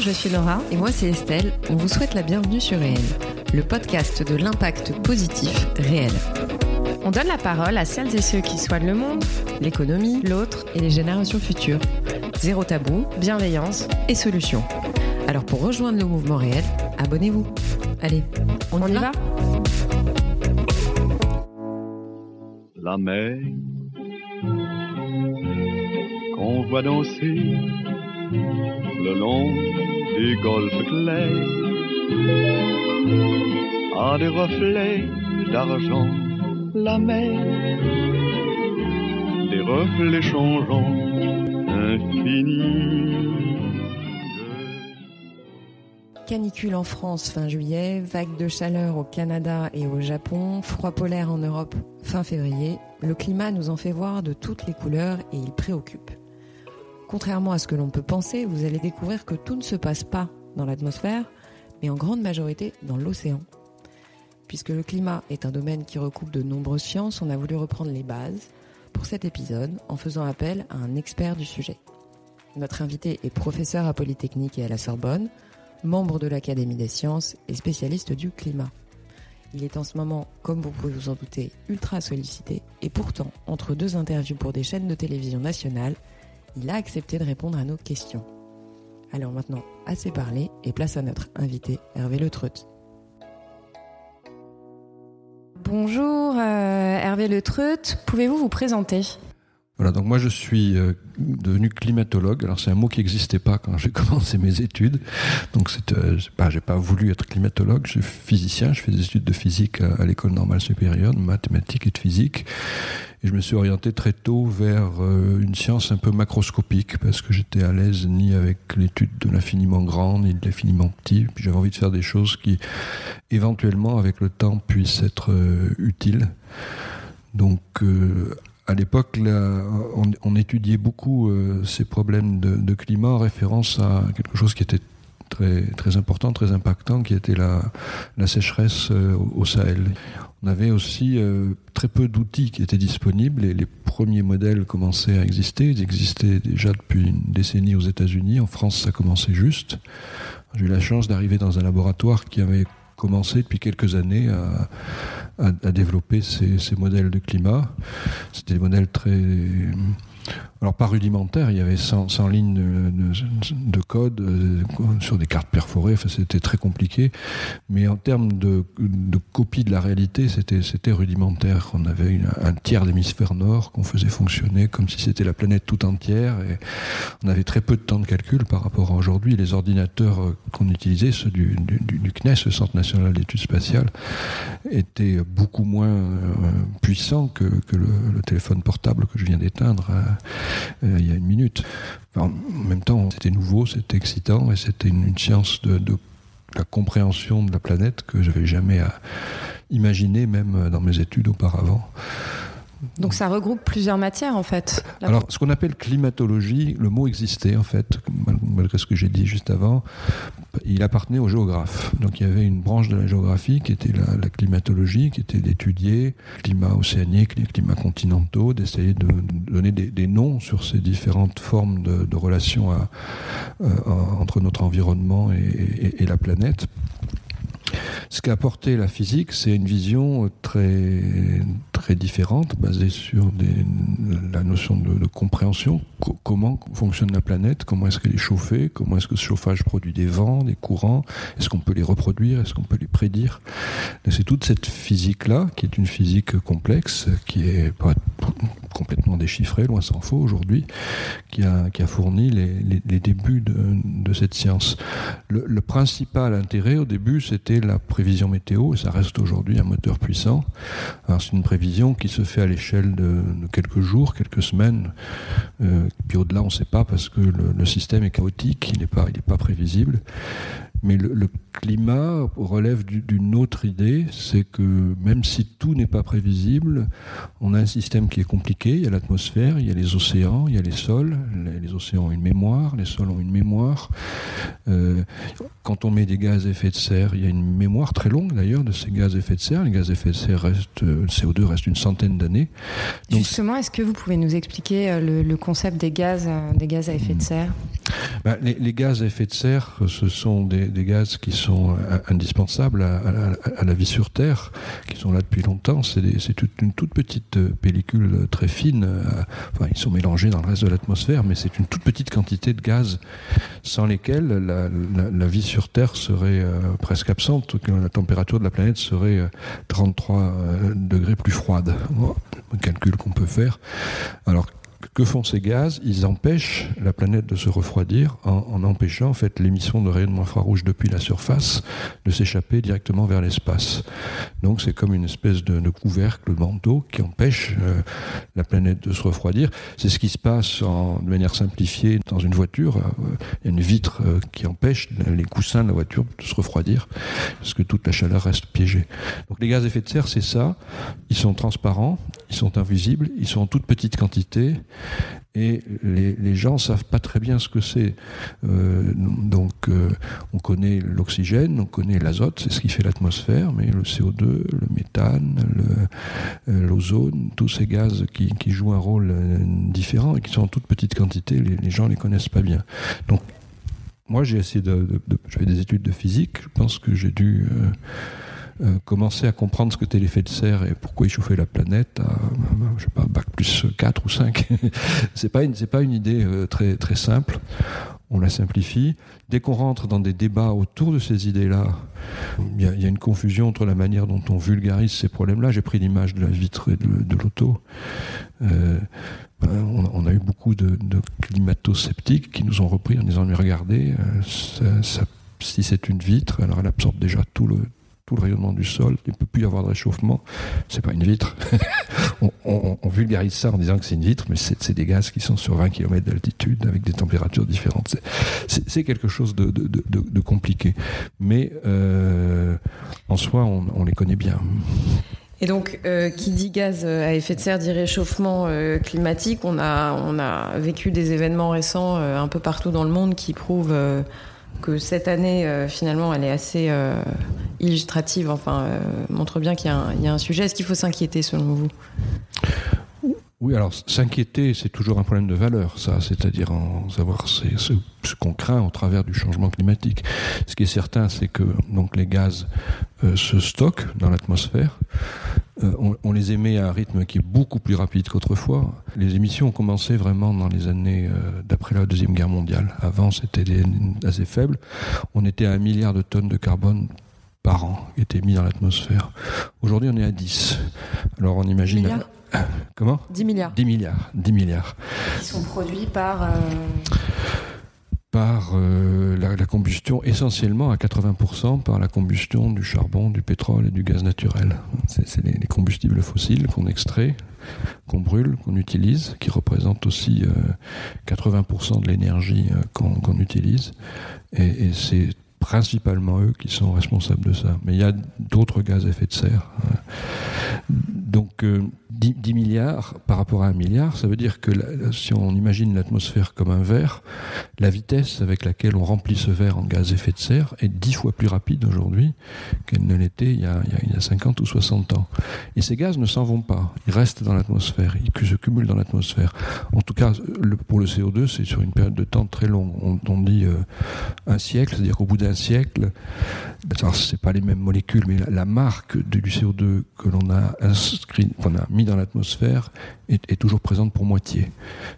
je suis Laura. Et moi, c'est Estelle. On vous souhaite la bienvenue sur Réel, le podcast de l'impact positif réel. On donne la parole à celles et ceux qui soignent le monde, l'économie, l'autre et les générations futures. Zéro tabou, bienveillance et solutions. Alors pour rejoindre le mouvement réel, abonnez-vous. Allez, on, y, va, La mer qu'on voit danser le long du golfe clair a des reflets d'argent la mer. Des reflets changeants infinis. Canicule en France fin juillet, vague de chaleur au Canada et au Japon, froid polaire en Europe fin février, le climat nous en fait voir de toutes les couleurs et il préoccupe. Contrairement à ce que l'on peut penser, vous allez découvrir que tout ne se passe pas dans l'atmosphère, mais en grande majorité dans l'océan. Puisque le climat est un domaine qui recoupe de nombreuses sciences, on a voulu reprendre les bases pour cet épisode en faisant appel à un expert du sujet. Notre invité est professeur à Polytechnique et à la Sorbonne, membre de l'Académie des sciences et spécialiste du climat. Il est en ce moment, comme vous pouvez vous en douter, ultra sollicité et pourtant, entre deux interviews pour des chaînes de télévision nationales, il a accepté de répondre à nos questions. Alors maintenant, assez parlé et place à notre invité Hervé Le Treut. Bonjour euh, Hervé Le Treut, pouvez-vous vous présenter? Voilà, donc moi je suis euh, devenu climatologue. Alors c'est un mot qui n'existait pas quand j'ai commencé mes études. Donc c'est, euh, pas, j'ai pas voulu être climatologue. Je suis physicien. Je fais des études de physique à, l'école normale supérieure, de mathématiques et de physique. Et je me suis orienté très tôt vers euh, une science un peu macroscopique parce que j'étais à l'aise ni avec l'étude de l'infiniment grand ni de l'infiniment petit. J'avais envie de faire des choses qui, éventuellement, avec le temps, puissent être euh, utiles. Donc, à l'époque, on, étudiait beaucoup euh, ces problèmes de, climat en référence à quelque chose qui était très, important, très impactant, qui était la, sécheresse euh, au, Sahel. On avait aussi euh, très peu d'outils qui étaient disponibles et les premiers modèles commençaient à exister. Ils existaient déjà depuis une décennie aux États-Unis. En France, ça commençait juste. J'ai eu la chance d'arriver dans un laboratoire qui avait commencé depuis quelques années à, développer ces, modèles de climat. C'était des modèles très alors pas rudimentaire, il y avait 100, lignes de, code euh, sur des cartes perforées, enfin, c'était très compliqué, mais en termes de, copie de la réalité, c'était rudimentaire. On avait un tiers d'hémisphère nord qu'on faisait fonctionner comme si c'était la planète tout entière, et on avait très peu de temps de calcul par rapport à aujourd'hui. Les ordinateurs euh, qu'on utilisait, ceux du, CNES, le Centre national d'études spatiales, étaient beaucoup moins euh, puissants que, le, téléphone portable que je viens d'éteindre. Euh, il y a une minute. en même temps, c'était nouveau, c'était excitant et c'était une, science de, la compréhension de la planète que je n'avais jamais imaginé, même dans mes études auparavant. Donc ça regroupe plusieurs matières en fait. Alors ce qu'on appelle climatologie, le mot existait en fait, malgré ce que j'ai dit juste avant, il appartenait aux géographes. Donc il y avait une branche de la géographie qui était la, climatologie, qui était d'étudier le climat océanique, les climats continentaux, d'essayer de, donner des, noms sur ces différentes formes de, relations euh, entre notre environnement et la planète. Ce qu'a apporté la physique, c'est une vision très, très différente, basée sur la notion de, compréhension. comment fonctionne la planète, comment est-ce qu'elle est chauffée, comment est-ce que ce chauffage produit des vents, des courants, est-ce qu'on peut les reproduire, est-ce qu'on peut les prédire? C'est toute cette physique-là, qui est une physique complexe, qui est pas complètement déchiffrée, loin s'en faut aujourd'hui, qui a, fourni les, débuts de, cette science. Le principal intérêt au début, c'était la prévision météo, et ça reste aujourd'hui un moteur puissant. C'est une prévision qui se fait à l'échelle de, quelques jours, quelques semaines, euh, puis au-delà on ne sait pas parce que le, système est chaotique, il n'est pas, prévisible. Mais le, climat relève d'une autre idée, c'est que même si tout n'est pas prévisible, on a un système qui est compliqué. Il y a l'atmosphère, il y a les océans, il y a les sols. Les, océans ont une mémoire, les sols ont une mémoire. Euh, quand on met des gaz à effet de serre, il y a une mémoire très longue d'ailleurs de ces gaz à effet de serre. Les gaz à effet de serre restent, le CO2 reste une centaine d'années. Justement, est-ce que vous pouvez nous expliquer euh, le, concept des gaz, euh, des gaz à effet de serre? Bah, les, gaz à effet de serre, ce sont des, gaz qui sont euh, indispensables à, la vie sur Terre, qui sont là depuis longtemps. C'est une toute petite euh, pellicule très fine. Enfin, ils sont mélangés dans le reste de l'atmosphère, mais c'est une toute petite quantité de gaz sans lesquels la, vie sur Terre serait presque absente, la température de la planète serait 33 degrés plus froide. un calcul qu'on peut faire. Alors que font ces gaz Ils empêchent la planète de se refroidir en, empêchant en fait l'émission de rayonnement infrarouge depuis la surface de s'échapper directement vers l'espace. Donc c'est comme une espèce de, couvercle, de manteau qui empêche euh, la planète de se refroidir. C'est ce qui se passe en, de manière simplifiée dans une voiture. Euh, il y a une vitre euh, qui empêche les coussins de la voiture de se refroidir parce que toute la chaleur reste piégée. Donc les gaz à effet de serre, c'est ça. Ils sont transparents, ils sont invisibles, ils sont en toute petite quantité et les, gens ne savent pas très bien ce que c'est. Euh, donc euh, on connaît l'oxygène, on connaît l'azote, c'est ce qui fait l'atmosphère, mais le CO2, le méthane, euh, l'ozone, tous ces gaz qui, jouent un rôle différent et qui sont en toute petite quantité, les, gens ne les connaissent pas bien. Donc moi j'ai essayé de, j'avais des études de physique, je pense que j'ai dû euh, commencer à comprendre ce que était l'effet de serre et pourquoi il chauffait la planète à, je sais pas, bac plus 4 ou 5. c'est pas c'est pas une idée euh, très, très simple. On la simplifie. Dès qu'on rentre dans des débats autour de ces idées-là, il y, a une confusion entre la manière dont on vulgarise ces problèmes-là. J'ai pris l'image de la vitre de, l'auto. Euh, ben, on, a eu beaucoup de, de climato-sceptiques qui nous ont repris en disant mais regardez, si c'est une vitre, alors elle absorbe déjà tout le, tout le rayonnement du sol, il ne peut plus y avoir de réchauffement. C'est pas une vitre. on, vulgarise ça en disant que c'est une vitre, mais c'est des gaz qui sont sur 20 km d'altitude avec des températures différentes. C'est quelque chose de, compliqué. Mais euh, en soi, on, les connaît bien. Et donc, euh, qui dit gaz à effet de serre dit réchauffement euh, climatique. On a, on a vécu des événements récents un peu partout dans le monde qui prouvent que cette année, euh, finalement, elle est assez euh, illustrative, enfin, euh, montre bien qu'il y, a un sujet. Est-ce qu'il faut s'inquiéter, selon vous? Oui, alors s'inquiéter, c'est toujours un problème de valeur, ça, c'est-à-dire en savoir ce, qu'on craint au travers du changement climatique. Ce qui est certain, c'est que donc les gaz se stockent dans l'atmosphère. on, les émet à un rythme qui est beaucoup plus rapide qu'autrefois. Les émissions ont commencé vraiment dans les années d'après la deuxième guerre mondiale. Avant, c'était assez faible. On était à un milliard de tonnes de carbone par an qui étaient mis dans l'atmosphère. Aujourd'hui, on est à 10. Alors on imagine. Comment 10 milliards. 10 milliards. 10 milliards. Qui sont produits par. Euh, par euh, la, combustion, essentiellement à 80% par la combustion du charbon, du pétrole et du gaz naturel. C'est les, combustibles fossiles qu'on extrait, qu'on brûle, qu'on utilise, qui représentent aussi 80% euh, de l'énergie qu'on utilise. Et, et c'est principalement eux qui sont responsables de ça. Mais il y a d'autres gaz à effet de serre. Donc 10, euh, milliards par rapport à un milliard, ça veut dire que si on imagine l'atmosphère comme un verre, la vitesse avec laquelle on remplit ce verre en gaz à effet de serre est 10 fois plus rapide aujourd'hui qu'elle ne l'était il, y a 50 ou 60 ans. Et ces gaz ne s'en vont pas, ils restent dans l'atmosphère, ils se cumulent dans l'atmosphère. En tout cas, pour le CO2, c'est sur une période de temps très longue. On, dit euh, un siècle, c'est-à-dire qu'au bout d'un siècle, c'est pas les mêmes molécules, mais la, marque du CO2 que l'on a inscrit, qu'on a mis dans l'atmosphère est, toujours présente pour moitié.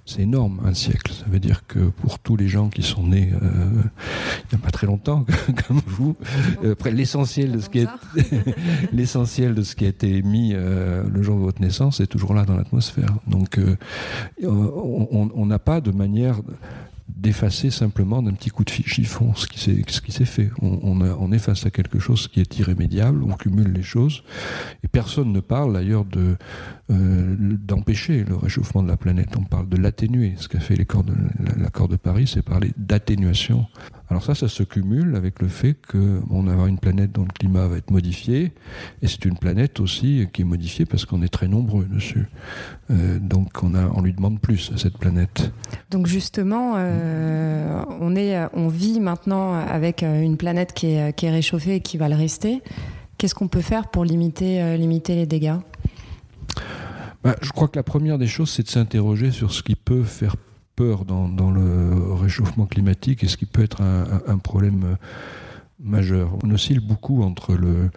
C'est énorme, un siècle. Ça veut dire que pour tous les gens qui sont nés euh, il n'y a pas très longtemps, comme vous, euh, l'essentiel de ce qui a été émis euh, le jour de votre naissance est toujours là dans l'atmosphère. Donc, on n'a pas de manière d'effacer simplement d'un petit coup de chiffon ce qui s'est fait. On, on, est face à quelque chose qui est irrémédiable, on cumule les choses, et personne ne parle d'ailleurs euh, d'empêcher le réchauffement de la planète, on parle de l'atténuer. Ce qu'a fait l'accord de Paris, c'est parler d'atténuation. Alors ça, ça se cumule avec le fait qu'on va avoir une planète dont le climat va être modifié, et c'est une planète aussi qui est modifiée parce qu'on est très nombreux dessus. Euh, donc on, a, on lui demande plus à cette planète. Donc justement, euh, on, est, on vit maintenant avec euh, une planète qui est, qui est réchauffée et qui va le rester. Qu'est-ce qu'on peut faire pour limiter, limiter les dégâts? Bah, Je crois que la première des choses, c'est de s'interroger sur ce qui peut faire peur dans, le réchauffement climatique et ce qui peut être un, problème majeur. On oscille beaucoup entre le,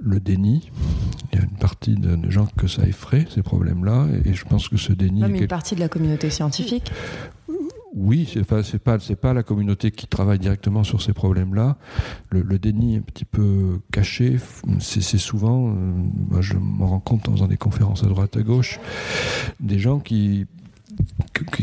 le déni. Il y a une partie de, gens que ça effraie, ces problèmes-là, et je pense que ce déni... Même une partie de la communauté scientifique oui, c'est pas c'est pas c'est pas la communauté qui travaille directement sur ces problèmes-là. Le, déni un petit peu caché, c'est souvent, euh, moi je m'en rends compte en faisant des conférences à droite à gauche, des gens qui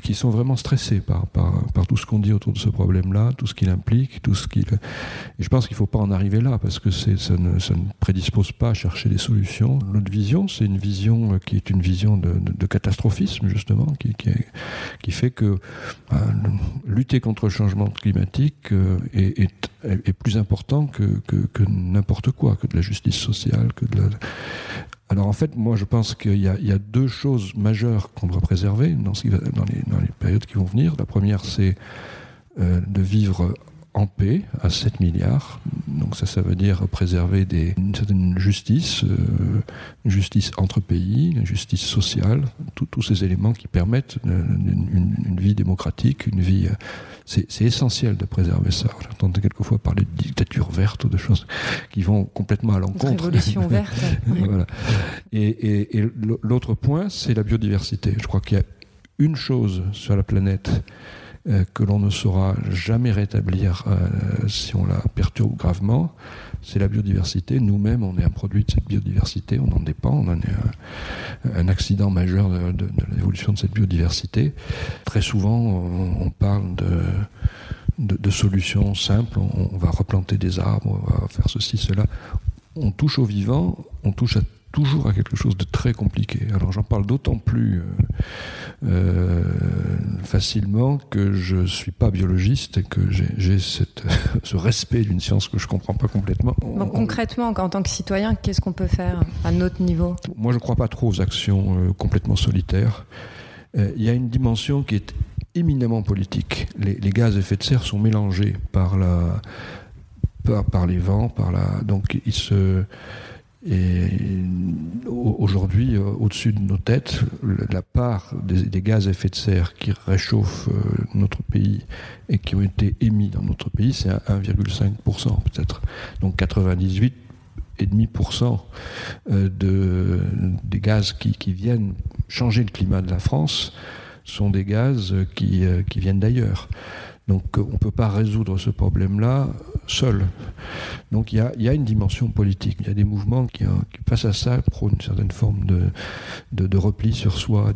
qui sont vraiment stressés par, par, par tout ce qu'on dit autour de ce problème-là, tout ce qu'il implique, tout ce qu'il. Et je pense qu'il ne faut pas en arriver là parce que ça ne, ça ne prédispose pas à chercher des solutions. Notre vision, c'est une vision euh, qui est une vision de, catastrophisme justement, qui, qui, qui fait que bah, lutter contre le changement climatique euh, est, est, est, plus important que, que, que n'importe quoi, que de la justice sociale, que de la alors en fait, moi je pense qu'il y, a deux choses majeures qu'on doit préserver dans, dans, les, dans, les, périodes qui vont venir. La première, c'est euh, de vivre en paix à 7 milliards. Donc ça, ça veut dire préserver des, une certaine justice, euh, une justice entre pays, une justice sociale, tous ces éléments qui permettent une, une, vie démocratique, une vie... Euh, c'est essentiel de préserver ça. J'entends quelquefois parler de dictature verte ou de choses qui vont complètement à l'encontre. Révolution verte. voilà. Et, et, et l'autre point, c'est la biodiversité. Je crois qu'il y a une chose sur la planète euh, que l'on ne saura jamais rétablir euh, si on la perturbe gravement, c'est la biodiversité. Nous-mêmes, on est un produit de cette biodiversité, on en dépend, on en est un, accident majeur de, l'évolution de cette biodiversité. Très souvent, on, parle de, de, solutions simples, on, on, va replanter des arbres, on va faire ceci, cela. On touche au vivant, on touche à toujours à quelque chose de très compliqué. Alors j'en parle d'autant plus euh, euh, facilement que je ne suis pas biologiste et que j'ai ce respect d'une science que je ne comprends pas complètement. Donc concrètement, en tant que citoyen, qu'est-ce qu'on peut faire à notre niveau? Moi je ne crois pas trop aux actions euh, complètement solitaires. Il y a une dimension qui est éminemment politique. Les, les, gaz à effet de serre sont mélangés par, la, par, par les vents, par la, donc ils se et aujourd'hui, euh, au-dessus de nos têtes, la part des, gaz à effet de serre qui réchauffent euh, notre pays et qui ont été émis dans notre pays, c'est à 1,5% peut-être. Donc 98,5% euh, de, des gaz qui, viennent changer le climat de la France sont des gaz qui viennent d'ailleurs. Donc on ne peut pas résoudre ce problème-là seul. Donc il y, a, une dimension politique, il y a des mouvements qui, face à ça, prônent une certaine forme de, de, repli sur soi,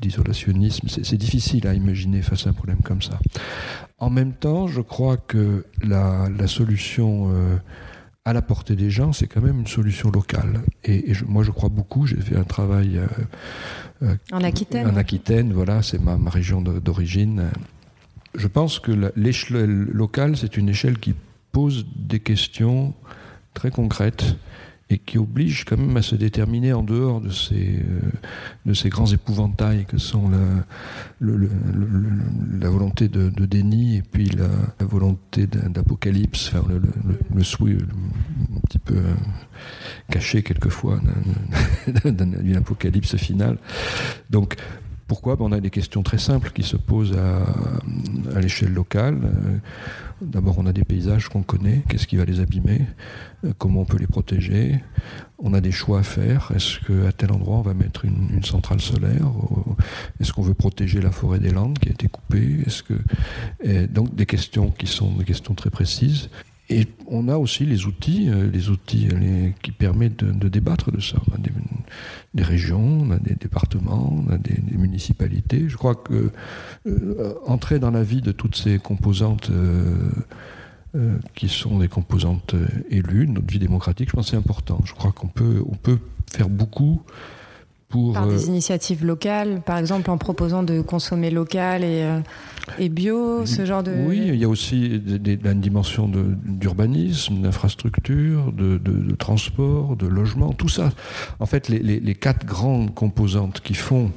d'isolationnisme. C'est difficile à imaginer face à un problème comme ça. En même temps, je crois que la, solution... Euh, à la portée des gens, c'est quand même une solution locale. Et, moi, je crois beaucoup. J'ai fait un travail euh, euh, en Aquitaine. En Aquitaine, voilà, c'est ma, ma, région d'origine je pense que l'échelle locale, c'est une échelle qui pose des questions très concrètes et qui oblige quand même à se déterminer en dehors de ces, euh, grands épouvantails que sont la, volonté de, déni et puis la, volonté d'apocalypse, le, souhait un petit peu euh, caché quelquefois d'une apocalypse finale. Donc pourquoi ben, On a des questions très simples qui se posent à, l'échelle locale. Euh, d'abord, on a des paysages qu'on connaît, qu'est-ce qui va les abîmer, euh, comment on peut les protéger? On a des choix à faire. Est-ce qu'à tel endroit, on va mettre une, centrale solaire? Est-ce qu'on veut protéger la forêt des Landes qui a été coupée? Est-ce que... donc des questions qui sont des questions très précises. Et on a aussi les outils, euh, les outils qui permettent de, débattre de ça. On a des, régions, on a des départements, on a des, municipalités. Je crois que euh, entrer dans la vie de toutes ces composantes euh, qui sont des composantes élues notre vie démocratique, je pense que c'est important. Je crois qu'on peut, on peut faire beaucoup par des euh, initiatives locales, par exemple en proposant de consommer local et, euh, et bio, ce genre de... Oui, il y a aussi des, une dimension d'urbanisme, d'infrastructure, de, de, transport, de logement, tout ça. En fait, les, les, quatre grandes composantes qui font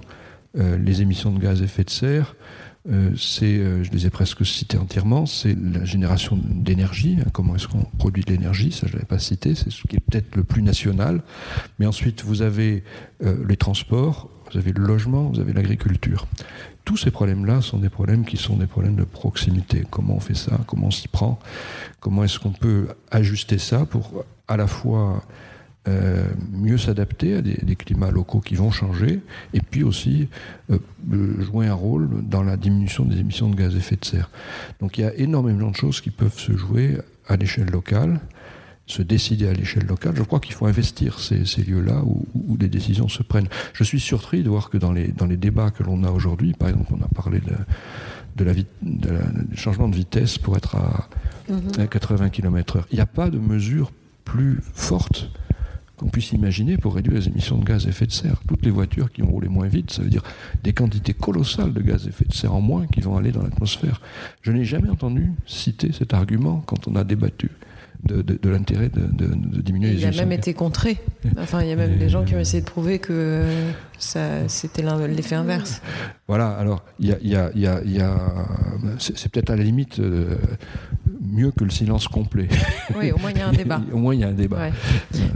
euh, les émissions de gaz à effet de serre, euh, c'est, euh, je les ai presque cités entièrement, c'est la génération d'énergie, hein, comment est-ce qu'on produit de l'énergie, ça je ne l'avais pas cité, c'est ce qui est peut-être le plus national. Mais ensuite, vous avez euh, les transports, vous avez le logement, vous avez l'agriculture. tous ces problèmes-là sont des problèmes qui sont des problèmes de proximité. Comment on fait ça? Comment on s'y prend? Comment est-ce qu'on peut ajuster ça pour à la fois euh, mieux s'adapter à des, climats locaux qui vont changer, et puis aussi euh, jouer un rôle dans la diminution des émissions de gaz à effet de serre. Donc il y a énormément de choses qui peuvent se jouer à l'échelle locale, se décider à l'échelle locale. Je crois qu'il faut investir ces, lieux-là où, où, des décisions se prennent. Je suis surpris de voir que dans les, dans les débats que l'on a aujourd'hui, par exemple, on a parlé de, de la, du changement de vitesse pour être à, mm-hmm. à 80 km/h. Il n'y a pas de mesure plus forte qu'on puisse imaginer pour réduire les émissions de gaz à effet de serre. Toutes les voitures qui ont roulé moins vite, ça veut dire des quantités colossales de gaz à effet de serre en moins qui vont aller dans l'atmosphère. Je n'ai jamais entendu citer cet argument quand on a débattu de, l'intérêt de, diminuer les émissions. Il a même été contré. Enfin, il y a même des gens qui ont essayé de prouver que c'était l'effet inverse. Voilà, alors, il y a, c'est peut-être à la limite euh, mieux que le silence complet. Oui, au moins il y a un débat. au moins il y a un débat.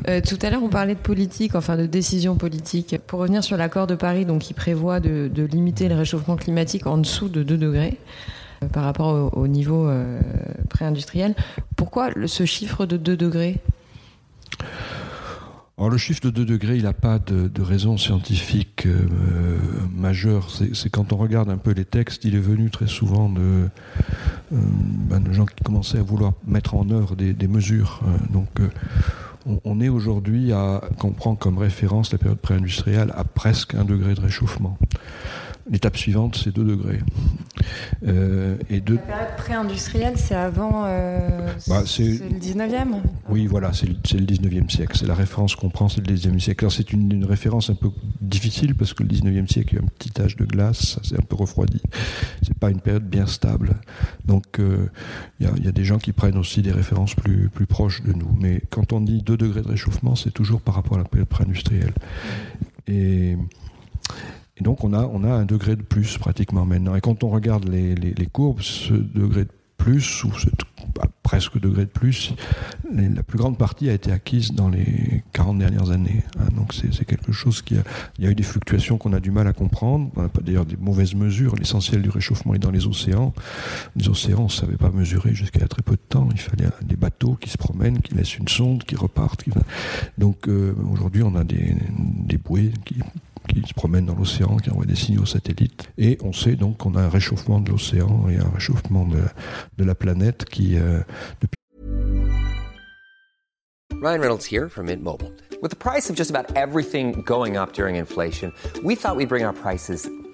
Euh, tout à l'heure, on parlait de politique, enfin de décision politique. Pour revenir sur l'accord de Paris, donc qui prévoit de, de limiter le réchauffement climatique en dessous de 2 degrés par rapport au, niveau euh, pré-industriel. Pourquoi ce chiffre de 2 degrés? Le chiffre de 2 degrés, il n'a pas de, raison scientifique euh, majeure. C'est quand on regarde un peu les textes, il est venu très souvent de, euh, ben, gens qui commençaient à vouloir mettre en œuvre des, mesures. donc on, on, est aujourd'hui à, qu'on prend comme référence la période pré-industrielle, à presque un degré de réchauffement. L'étape suivante, c'est 2 degrés. Euh, et La période pré-industrielle, c'est avant euh, bah, c'est le 19e Oui, voilà, c'est le, le, 19e siècle. C'est la référence qu'on prend, c'est le 19e siècle. Alors c'est une, référence un peu difficile parce que le 19e siècle, il y a un petit âge de glace, c'est un peu refroidi. C'est pas une période bien stable. Donc euh, il y, y, a des gens qui prennent aussi des références plus, plus proches de nous. Mais quand on dit 2 degrés de réchauffement, c'est toujours par rapport à la période pré-industrielle. Et et donc on a, un degré de plus pratiquement maintenant. Et quand on regarde les, courbes, ce degré de plus, ou bah, presque degré de plus, la plus grande partie a été acquise dans les 40 dernières années. Hein. donc c'est quelque chose qui a... Il y a eu des fluctuations qu'on a du mal à comprendre. D'ailleurs des mauvaises mesures. L'essentiel du réchauffement est dans les océans. Les océans, on ne savait pas mesurer jusqu'à très peu de temps. Il fallait des bateaux qui se promènent, qui laissent une sonde, qui repartent. Donc euh, aujourd'hui, on a des, des bouées qui qui se promènent dans l'océan, qui envoient des signaux satellites. Et on sait donc qu'on a un réchauffement de l'océan et un réchauffement de, de la planète qui, euh, depuis Ryan Reynolds here from Mint Mobile. With the price of just about everything going up during inflation, we thought we'd bring our prices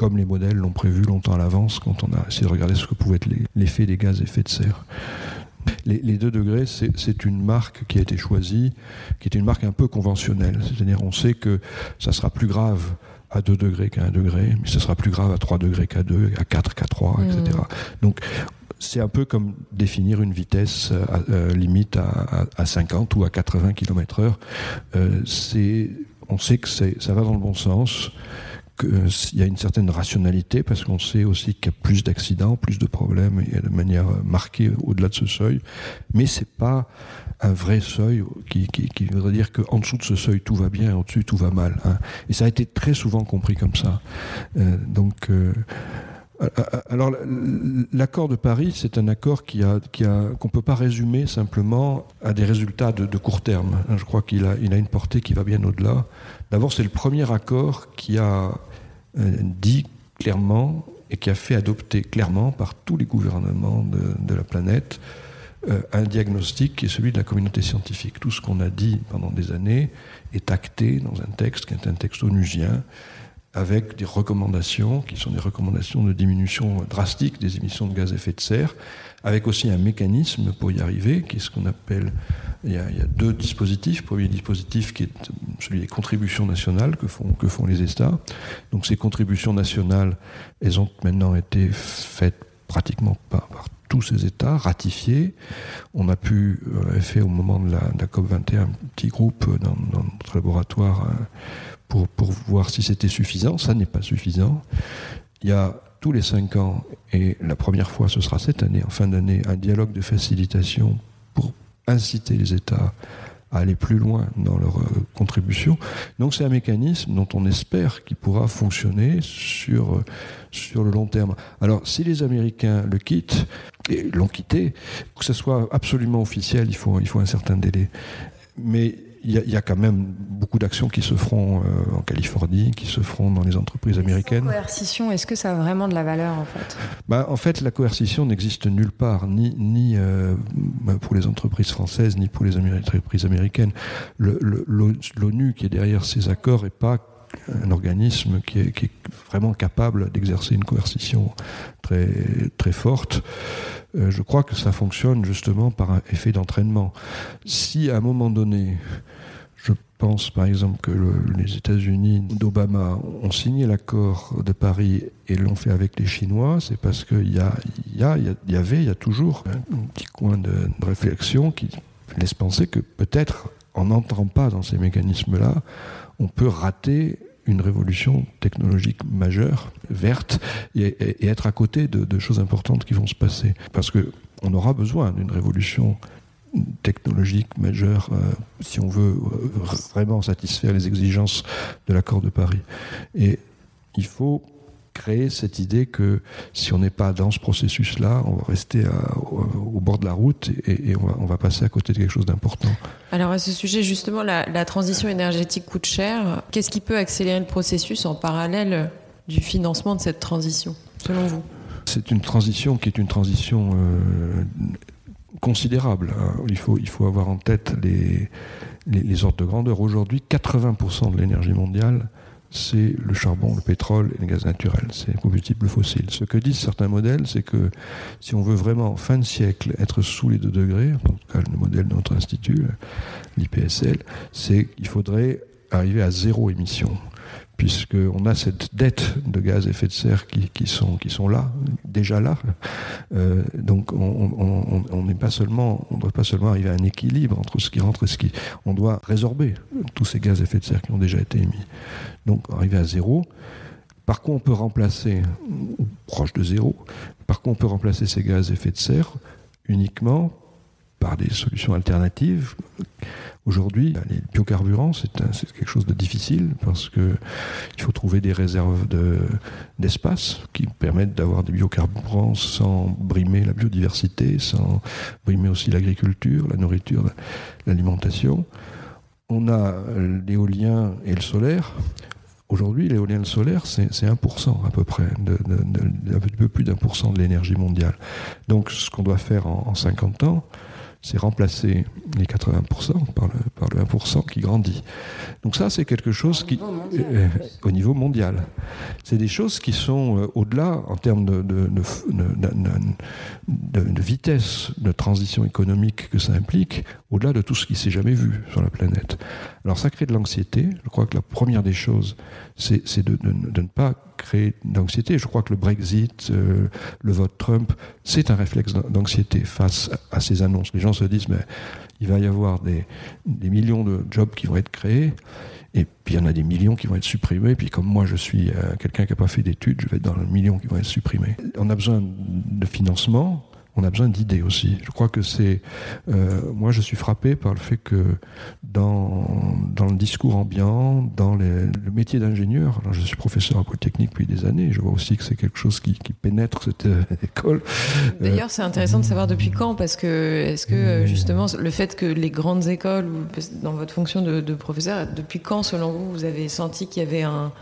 comme les modèles l'ont prévu longtemps à l'avance quand on a essayé de regarder ce que pouvait être l'effet des gaz à effet de serre. Les, les 2 degrés, c'est une marque qui a été choisie, qui est une marque un peu conventionnelle. C'est-à-dire, on sait que ça sera plus grave à 2 degrés qu'à 1 degré, mais ça sera plus grave à 3 degrés qu'à 2, à 4 qu'à 3, etc. Donc, c'est un peu comme définir une vitesse euh, euh, limite à, à, 50 ou à 80 km/h. Euh, on sait que ça va dans le bon sens il y a une certaine rationalité parce qu'on sait aussi qu'il y a plus d'accidents, plus de problèmes et de manière marquée au-delà de ce seuil. Mais c'est pas un vrai seuil qui, voudrait dire qu'en dessous de ce seuil tout va bien et au-dessus tout va mal. Hein. Et ça a été très souvent compris comme ça. Euh, donc euh, alors, l'accord de Paris, c'est un accord qu'on ne peut pas résumer simplement à des résultats de, court terme. Je crois qu'il a, une portée qui va bien au-delà. D'abord, c'est le premier accord qui a euh, dit clairement et qui a fait adopter clairement par tous les gouvernements de, la planète euh, un diagnostic qui est celui de la communauté scientifique. Tout ce qu'on a dit pendant des années est acté dans un texte qui est un texte onusien avec des recommandations qui sont des recommandations de diminution drastique des émissions de gaz à effet de serre, avec aussi un mécanisme pour y arriver, qui est ce qu'on appelle, il y, a, deux dispositifs. Premier dispositif qui est celui des contributions nationales que font, que font les États. Donc ces contributions nationales, elles ont maintenant été faites pratiquement par, tous ces États, ratifié. On a pu, euh, fait au moment de la, de la COP21, un petit groupe dans, dans notre laboratoire euh, pour, voir si c'était suffisant. Ça n'est pas suffisant. Il y a tous les cinq ans, et la première fois ce sera cette année, en fin d'année, un dialogue de facilitation pour inciter les États à aller plus loin dans leur euh, contribution. Donc c'est un mécanisme dont on espère qu'il pourra fonctionner sur, euh, sur le long terme. Alors si les Américains le quittent, et l'ont quitté, que ce soit absolument officiel, il faut, il faut un certain délai. Mais il y, a, il y, a, quand même beaucoup d'actions qui se feront euh, en Californie, qui se feront dans les entreprises américaines. La coercition, est-ce que ça a vraiment de la valeur en fait? Bah, En fait, la coercition n'existe nulle part, ni, ni euh, pour les entreprises françaises, ni pour les entreprises américaines. L'ONU qui est derrière ces accords n'est pas un organisme qui est, vraiment capable d'exercer une coercition très, très forte. Euh, je crois que ça fonctionne justement par un effet d'entraînement. Si à un moment donné, je pense par exemple que le, les États-Unis d'Obama ont signé l'accord de Paris et l'ont fait avec les Chinois, c'est parce qu'il y, a, y, a, y avait, il y a toujours un petit coin de, de réflexion qui laisse penser que peut-être en n'entrant pas dans ces mécanismes-là, on peut rater une révolution technologique majeure, verte, et, être à côté de, de, choses importantes qui vont se passer. Parce qu'on aura besoin d'une révolution technologique majeure euh, si on veut euh, vraiment satisfaire les exigences de l'accord de Paris. Et il faut créer cette idée que si on n'est pas dans ce processus-là, on va rester à, au, au, bord de la route et, et on, va, on, va, passer à côté de quelque chose d'important. Alors à ce sujet, justement, la, la transition énergétique coûte cher. Qu'est-ce qui peut accélérer le processus en parallèle du financement de cette transition, selon vous? C'est une transition qui est une transition euh, considérable. Hein. Il, faut, il faut avoir en tête les, les, les ordres de grandeur. Aujourd'hui, 80% de l'énergie mondiale c'est le charbon, le pétrole et le gaz naturel, c'est les combustibles fossiles. Ce que disent certains modèles, c'est que si on veut vraiment, fin de siècle, être sous les 2 degrés, en tout cas le modèle de notre institut, l'IPSL, c'est qu'il faudrait arriver à zéro émission puisqu'on a cette dette de gaz à effet de serre qui, sont, qui sont là, déjà là. Euh, donc on n'est pas seulement, on ne doit pas seulement arriver à un équilibre entre ce qui rentre et ce qui. On doit résorber tous ces gaz à effet de serre qui ont déjà été émis. Donc arriver à zéro. Par contre, on peut remplacer, proche de zéro, par contre, on peut remplacer ces gaz à effet de serre uniquement par des solutions alternatives. Aujourd'hui, les biocarburants, c'est quelque chose de difficile parce que il faut trouver des réserves d'espace de, qui permettent d'avoir des biocarburants sans brimer la biodiversité, sans brimer aussi l'agriculture, la nourriture, l'alimentation. On a l'éolien et le solaire. Aujourd'hui, l'éolien et le solaire, c'est 1% à peu près, de, de, un peu plus d'un pour cent de l'énergie mondiale. Donc, ce qu'on doit faire en, en 50 ans, c'est remplacer les 80% par le, par le 1% qui grandit. Donc ça, c'est quelque chose qui, euh, au niveau mondial, c'est des choses qui sont euh, au-delà en termes de, de, de, de, vitesse de transition économique que ça implique, au-delà de tout ce qui s'est jamais vu sur la planète. Alors ça crée de l'anxiété. Je crois que la première des choses, c'est de ne pas créer d'anxiété. Je crois que le Brexit, euh, le vote Trump, c'est un réflexe d'anxiété face à ces annonces. Les gens se disent, mais il va y avoir des, millions de jobs qui vont être créés, et puis il y en a des millions qui vont être supprimés, puis comme moi je suis euh, quelqu'un qui n'a pas fait d'études, je vais être dans le million qui vont être supprimés. On a besoin de financement, on a besoin d'idées aussi. Je crois que c'est. Euh, moi, je suis frappé par le fait que dans, dans le discours ambiant, dans les, le métier d'ingénieur, alors je suis professeur à Polytechnique depuis des années, je vois aussi que c'est quelque chose qui, qui pénètre cette euh, école. D'ailleurs, euh, c'est intéressant de savoir depuis quand, parce que est-ce que euh, justement le fait que les grandes écoles, ou dans votre fonction de, de professeur, depuis quand, selon vous, vous avez senti qu'il y avait un,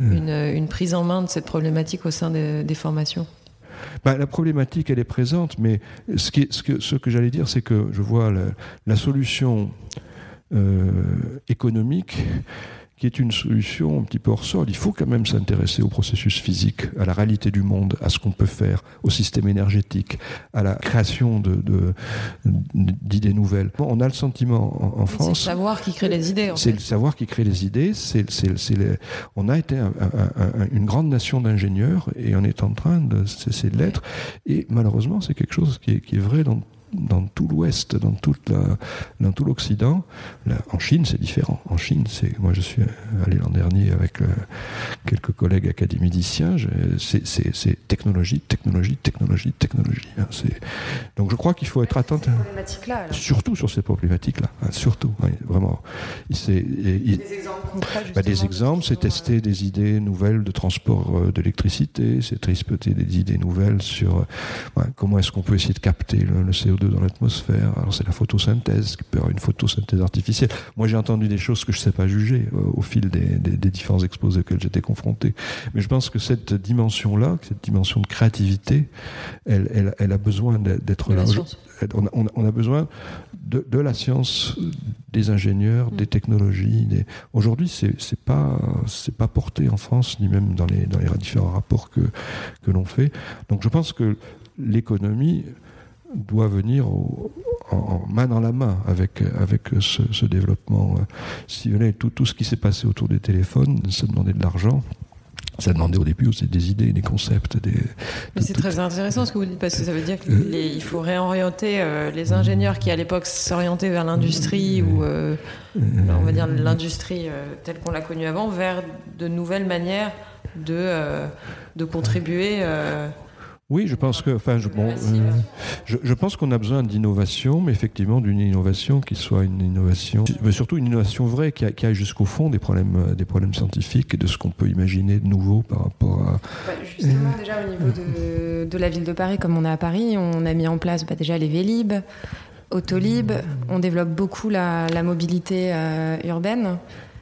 une, une prise en main de cette problématique au sein de, des formations? Bah, la problématique, elle est présente, mais ce, que, j'allais dire, c'est que je vois la, la solution euh, économique qui est une solution un petit peu hors sol. Il faut quand même s'intéresser au processus physique, à la réalité du monde, à ce qu'on peut faire, au système énergétique, à la création de, de- d'idées nouvelles. On a le sentiment en, en C'est le France. savoir qui crée les idées. En C'est le savoir qui crée les idées. C'est- c'est les- on a été un- un- un- une grande nation d'ingénieurs et on est en train de cesser de l'être. Et malheureusement, c'est quelque chose qui est, qui est vrai dans, dans tout l'Ouest, dans, toute la- dans tout l'Occident. En Chine, c'est différent. En Chine, c'est, moi, je suis allé l'an dernier avec euh, quelques collègues académiciens. C'est, technologie, technologie, technologie, technologie. hein. Donc, je crois qu'il faut être attentif. Surtout sur ces problématiques-là, hein, surtout, oui, vraiment. Il- Des exemples concrets, bah, des exemples, c'est tester des idées nouvelles de transport euh, d'électricité, c'est tester des idées nouvelles sur euh, ouais, comment est-ce qu'on peut essayer de capter le, le CO2 dans l'atmosphère. Alors c'est la photosynthèse, qui peut avoir une photosynthèse artificielle. Moi j'ai entendu des choses que je ne sais pas juger euh, au fil des, des- des différents exposés auxquels j'étais confronté. Mais je pense que cette dimension-là, cette dimension de créativité, elle, elle- elle a besoin d'être- là. On a, on besoin de, de la science, des ingénieurs, Mm. des technologies. Des... Aujourd'hui, c'est c'est pas porté en France ni même dans les dans les différents rapports que que l'on fait. Donc, je pense que l'économie doit venir au- en, en main dans la main avec avec ce, ce développement. Si vous voulez, tout tout ce qui s'est passé autour des téléphones, ça demandait de l'argent. Ça demandait au début aussi des idées, des concepts, des. Mais c'est très intéressant ce que vous dites parce que ça veut dire qu'il faut réorienter euh, les ingénieurs qui à l'époque s'orientaient vers l'industrie ou euh, on va dire l'industrie euh, telle qu'on l'a connue avant vers de nouvelles manières de, euh, de contribuer. Oui, je pense que, enfin, je, bon, euh, je, je pense qu'on a besoin d'innovation, mais effectivement d'une innovation qui soit une innovation, mais surtout une innovation vraie, qui, a- qui aille jusqu'au fond des problèmes, euh, des problèmes scientifiques et de ce qu'on peut imaginer de nouveau par rapport à. Bah, justement, déjà au niveau de, de la ville de Paris, comme on est à Paris, on a mis en place bah, déjà les Vélib, Autolib, on développe beaucoup la, la mobilité euh, urbaine.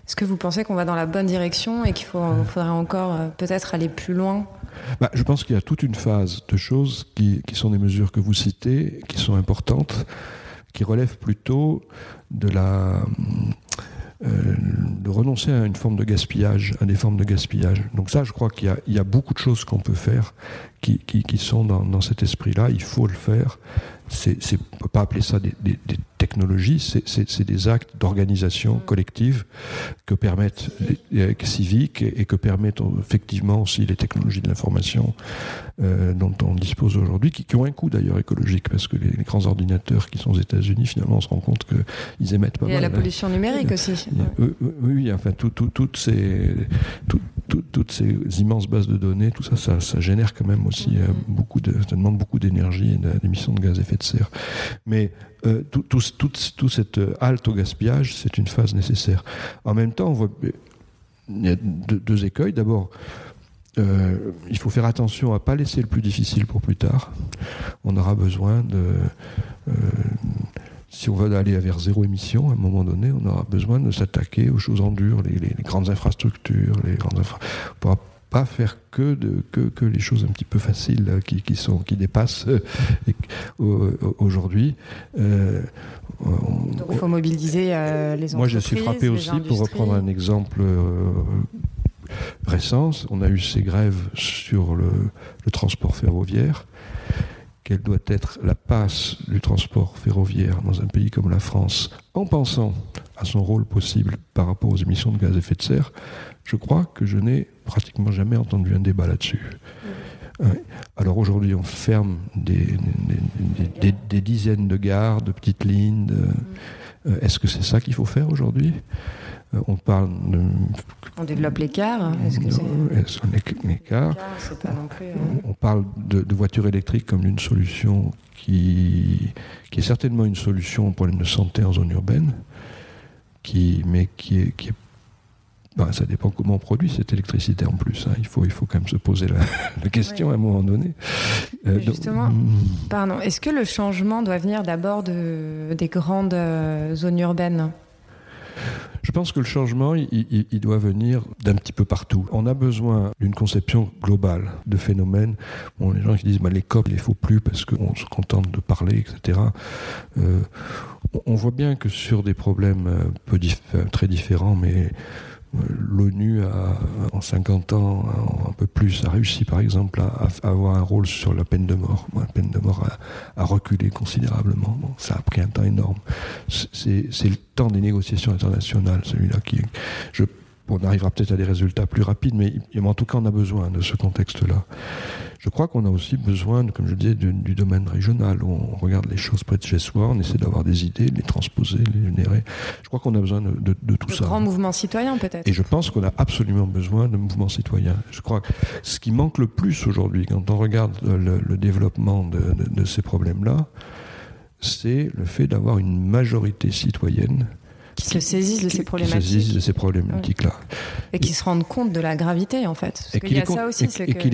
Est-ce que vous pensez qu'on va dans la bonne direction et qu'il faudrait encore peut-être aller plus loin Bah, je pense qu'il y a toute une phase de choses qui, sont des mesures que vous citez, qui sont importantes, qui relèvent plutôt de la euh, de renoncer à une forme de gaspillage, à des formes de gaspillage. Donc ça, je crois qu'il y a, beaucoup de choses qu'on peut faire qui, sont dans cet esprit-là. Il faut le faire. C'est, c'est, on ne peut pas appeler ça des, des- des technologies, c'est, c'est- des actes d'organisation collective que permettent les, les- civiques et, et que permettent euh, effectivement aussi les technologies de l'information euh, dont on dispose aujourd'hui, qui, qui ont un coût d'ailleurs écologique, parce que les, les grands ordinateurs qui sont aux États-Unis, finalement, on se rend compte qu'ils émettent pas Il y a mal. la hein. pollution numérique aussi. Oui, oui, enfin, tout- tout- toutes, ces, tout- toutes ces immenses bases de données, tout ça, ça, ça génère quand même aussi euh, beaucoup de, ça demande beaucoup d'énergie et d'émissions de gaz à effet de serre. Mais euh, tout, tout, tout, tout cette halte au gaspillage, c'est une phase nécessaire. En même temps, on voit, il y a deux, deux écueils. D'abord, euh, il faut faire attention à ne pas laisser le plus difficile pour plus tard. On aura besoin de. euh, si on veut aller vers zéro émission, à un moment donné, on aura besoin de s'attaquer aux choses en dur, les, les- les grandes infrastructures, les grandes infra- on ne pourra pas faire que, de, que, que les choses un petit peu faciles euh, qui, qui, sont, qui dépassent euh, aujourd'hui. Euh, on- Donc il faut mobiliser euh, les entreprises. moi, je suis frappé aussi, pour reprendre un exemple récent, on a eu ces grèves sur le, le transport ferroviaire. Quelle doit être la passe du transport ferroviaire dans un pays comme la France, en pensant à son rôle possible par rapport aux émissions de gaz à effet de serre Je crois que je n'ai pratiquement jamais entendu un débat là-dessus. Ouais. Alors aujourd'hui, on ferme des, des- des- des- des dizaines de gares, de petites lignes. de- euh, Est-ce que c'est ça qu'il faut faire aujourd'hui? Euh, On parle de. On développe l'écart. Est-ce que c'est l'écart pas non plus. hein. on parle de, de voitures électriques comme d'une solution qui, qui est certainement une solution au problème de santé en zone urbaine, qui, mais qui est, qui est- ben, ça dépend comment on produit cette électricité en plus. hein. Il, faut, il faut quand même se poser la, la question à un moment donné. Euh, donc- justement, Pardon. Est-ce que le changement doit venir d'abord de, des grandes euh, zones urbaines? Je pense que le changement, il, il- il doit venir d'un petit peu partout. On a besoin d'une conception globale de phénomènes. Bon, les gens qui disent bah, les COP, il ne faut plus parce qu'on se contente de parler, etc. Euh, on- voit bien que sur des problèmes peu dif- très différents, mais L'ONU, en 50 ans, un peu plus, a réussi par exemple à, avoir un rôle sur la peine de mort. La peine de mort a, reculé considérablement. ça a pris un temps énorme. C'est le temps des négociations internationales, celui-là qui. On arrivera peut-être à des résultats plus rapides, mais en tout cas, on a besoin de ce contexte-là. Je crois qu'on a aussi besoin, comme je disais, du, domaine régional. Où on regarde les choses près de chez soi, on essaie d'avoir des idées, de les transposer, de les générer. Je crois qu'on a besoin de, tout ça. De grand mouvement citoyen, peut-être. Et je pense qu'on a absolument besoin de mouvements citoyens. Je crois que ce qui manque le plus aujourd'hui, quand on regarde le, développement de ces problèmes-là, c'est le fait d'avoir une majorité citoyenne qui se saisissent de ces problématiques. Qui se saisissent de ces problématiques-là. Et qui se rendent compte de la gravité, en fait. et qui les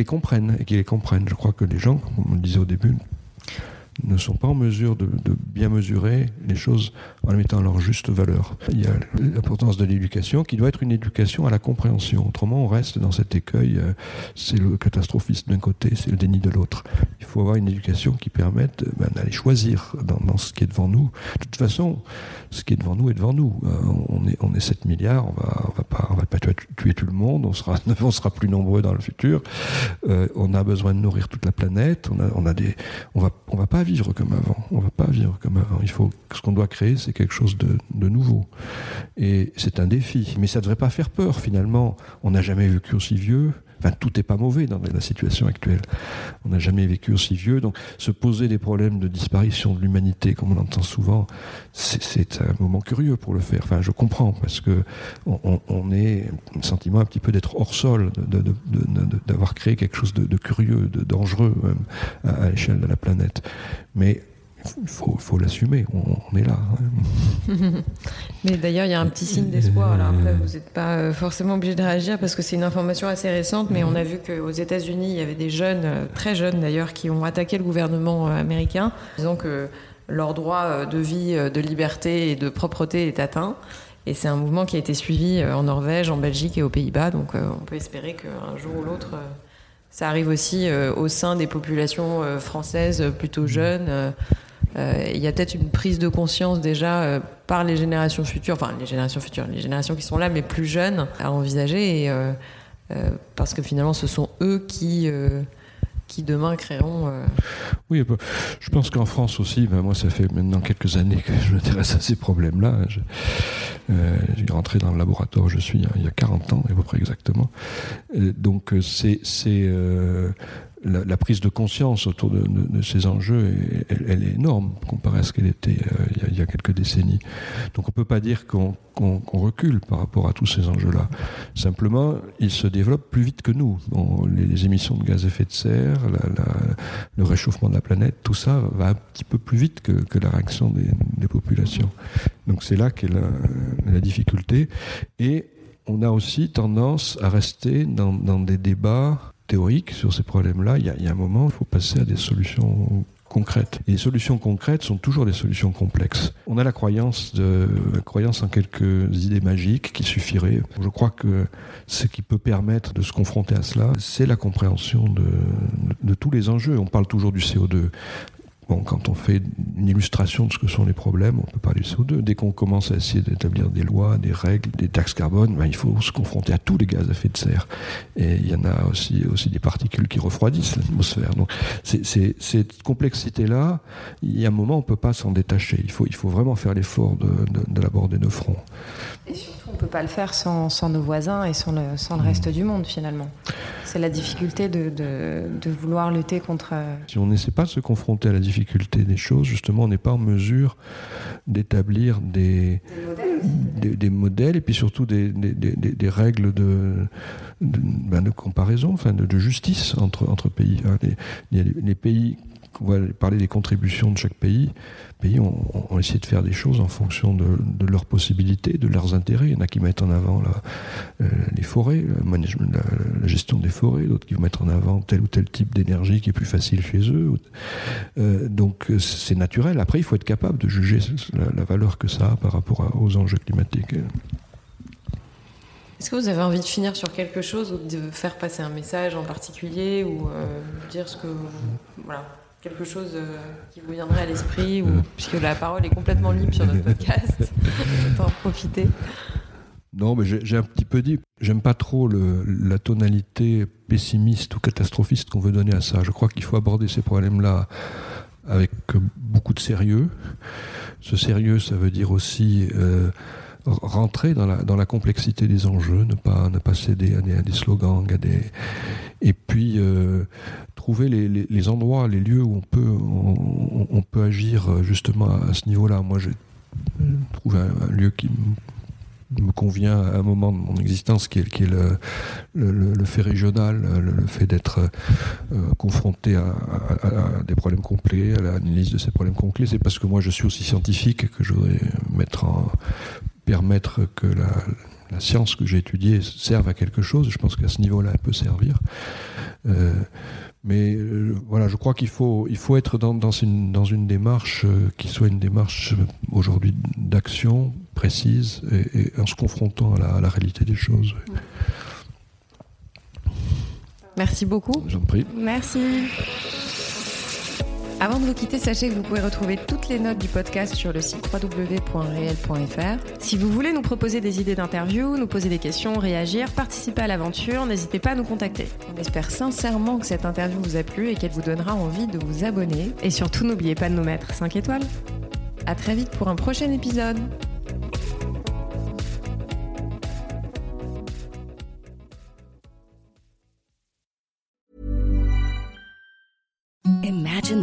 comprennent. Et qui les comprennent. Je crois que les gens, comme on le disait au début, ne sont pas en mesure de, bien mesurer les choses en les mettant à leur juste valeur. Il y a l'importance de l'éducation qui doit être une éducation à la compréhension. Autrement, on reste dans cet écueil, euh, c'est le catastrophisme d'un côté, c'est le déni de l'autre. Il faut avoir une éducation qui permette ben, d'aller choisir dans, ce qui est devant nous. De toute façon, ce qui est devant nous est devant nous. Euh, on est, on est 7 milliards, on va, on va pas, tuer, tout le monde, on sera, on sera plus nombreux dans le futur. Euh, on a besoin de nourrir toute la planète, on a, va, va pas vivre comme avant. On va pas vivre comme avant. Il faut, ce qu'on doit créer, c'est quelque chose de, de, nouveau. Et c'est un défi. Mais ça devrait pas faire peur, finalement. On n'a jamais vécu aussi vieux. Enfin, tout n'est pas mauvais dans la situation actuelle. On n'a jamais vécu aussi vieux. Donc, se poser des problèmes de disparition de l'humanité, comme on entend souvent, c'est un moment curieux pour le faire. Enfin, je comprends, parce que on, on est un sentiment un petit peu d'être hors sol, d'avoir créé quelque chose de, curieux, de dangereux, même, à, à l'échelle de la planète. Mais il faut, l'assumer, on, est là. Hein. Mais d'ailleurs, il y a un petit signe d'espoir. Alors après, vous n'êtes pas euh, forcément obligé de réagir parce que c'est une information assez récente, mais on a vu qu'aux États-Unis, il y avait des jeunes, euh, très jeunes d'ailleurs, qui ont attaqué le gouvernement euh, américain, disant que leur droit de vie, de liberté et de propreté est atteint. Et c'est un mouvement qui a été suivi en Norvège, en Belgique et aux Pays-Bas. Donc on peut espérer qu'un jour ou l'autre, ça arrive aussi au sein des populations françaises plutôt jeunes euh, il y a peut-être une prise de conscience déjà euh, par les générations futures, enfin les générations futures, les générations qui sont là mais plus jeunes à envisager, euh, parce que finalement ce sont eux qui qui demain créeront. Oui, bah, je pense qu'en France aussi, ben, moi ça fait maintenant quelques années que je m'intéresse à ces problèmes-là. J'ai rentré dans le laboratoire, je suis il y a 40 ans à peu près exactement. donc c'est la, prise de conscience autour de, ces enjeux, elle, est énorme comparée à ce qu'elle était euh, il, y a, quelques décennies. Donc on ne peut pas dire qu'on recule par rapport à tous ces enjeux-là. Simplement, ils se développent plus vite que nous. les, émissions de gaz à effet de serre, le réchauffement de la planète, tout ça va un petit peu plus vite que, la réaction des, populations. Donc c'est là qu'est la, difficulté. Et on a aussi tendance à rester dans des débats théorique sur ces problèmes-là, il y, a un moment, il faut passer à des solutions concrètes. Et les solutions concrètes sont toujours des solutions complexes. On a la croyance, la croyance en quelques idées magiques qui suffiraient. Je crois que ce qui peut permettre de se confronter à cela, c'est la compréhension de, tous les enjeux. On parle toujours du CO2 quand on fait une illustration de ce que sont les problèmes, on peut parler du CO2. Dès qu'on commence à essayer d'établir des lois, des règles, des taxes carbone, ben, il faut se confronter à tous les gaz à effet de serre. Et il y en a aussi, des particules qui refroidissent l'atmosphère. Donc, cette complexité-là, il y a un moment, on ne peut pas s'en détacher. Il faut, vraiment faire l'effort de, de, l'aborder de front. On ne peut pas le faire sans, sans, nos voisins et sans le, sans le reste du monde, finalement. C'est la difficulté de, de, vouloir lutter contre. Euh, si on n'essaie pas de se confronter à la difficulté, des choses, justement, on n'est pas en mesure d'établir des, des, modèles et puis surtout des, des règles de, ben, de, comparaison, enfin de, justice entre, entre pays. Hein, les, les pays on va parler des contributions de chaque pays. pays ont, essayé de faire des choses en fonction de, leurs possibilités, de leurs intérêts. Il y en a qui mettent en avant euh, les forêts, la, gestion des forêts, d'autres qui vont mettre en avant tel ou tel type d'énergie qui est plus facile chez eux. Euh, donc c'est naturel. Après, il faut être capable de juger la, valeur que ça a par rapport aux enjeux climatiques. Est-ce que vous avez envie de finir sur quelque chose ou de faire passer un message en particulier ou euh, dire ce que voilà quelque chose euh, qui vous viendrait à l'esprit, ou, puisque la parole est complètement libre sur notre podcast, on en profiter. Non, mais j'ai un petit peu dit, j'aime pas trop le, la tonalité pessimiste ou catastrophiste qu'on veut donner à ça. Je crois qu'il faut aborder ces problèmes-là avec beaucoup de sérieux. Ce sérieux, ça veut dire aussi euh, rentrer dans la, dans la complexité des enjeux, ne pas, ne pas céder à des, à des slogans, à des... et puis euh, trouver les, endroits, les lieux où on peut, on, peut agir justement à ce niveau-là. Moi, j'ai trouvé un, lieu qui me convient à un moment de mon existence qui est, le, le, fait régional, le, fait d'être euh, confronté à, des problèmes complets, à l'analyse de ces problèmes complets. C'est parce que moi je suis aussi scientifique que je voudrais mettre permettre que la, la science que j'ai étudiée serve à quelque chose. Je pense qu'à ce niveau-là, elle peut servir. Euh, mais euh, voilà, je crois qu'il faut, il faut être dans, dans, une, dans une démarche euh, qui soit une démarche aujourd'hui d'action précise et, et, en se confrontant à la, à la réalité des choses. Merci beaucoup. J'en prie. Merci. Avant de vous quitter, sachez que vous pouvez retrouver toutes les notes du podcast sur le site www.réel.fr. Si vous voulez nous proposer des idées d'interview, nous poser des questions, réagir, participer à l'aventure, n'hésitez pas à nous contacter. On espère sincèrement que cette interview vous a plu et qu'elle vous donnera envie de vous abonner. Et surtout, n'oubliez pas de nous mettre 5 étoiles. À très vite pour un prochain épisode.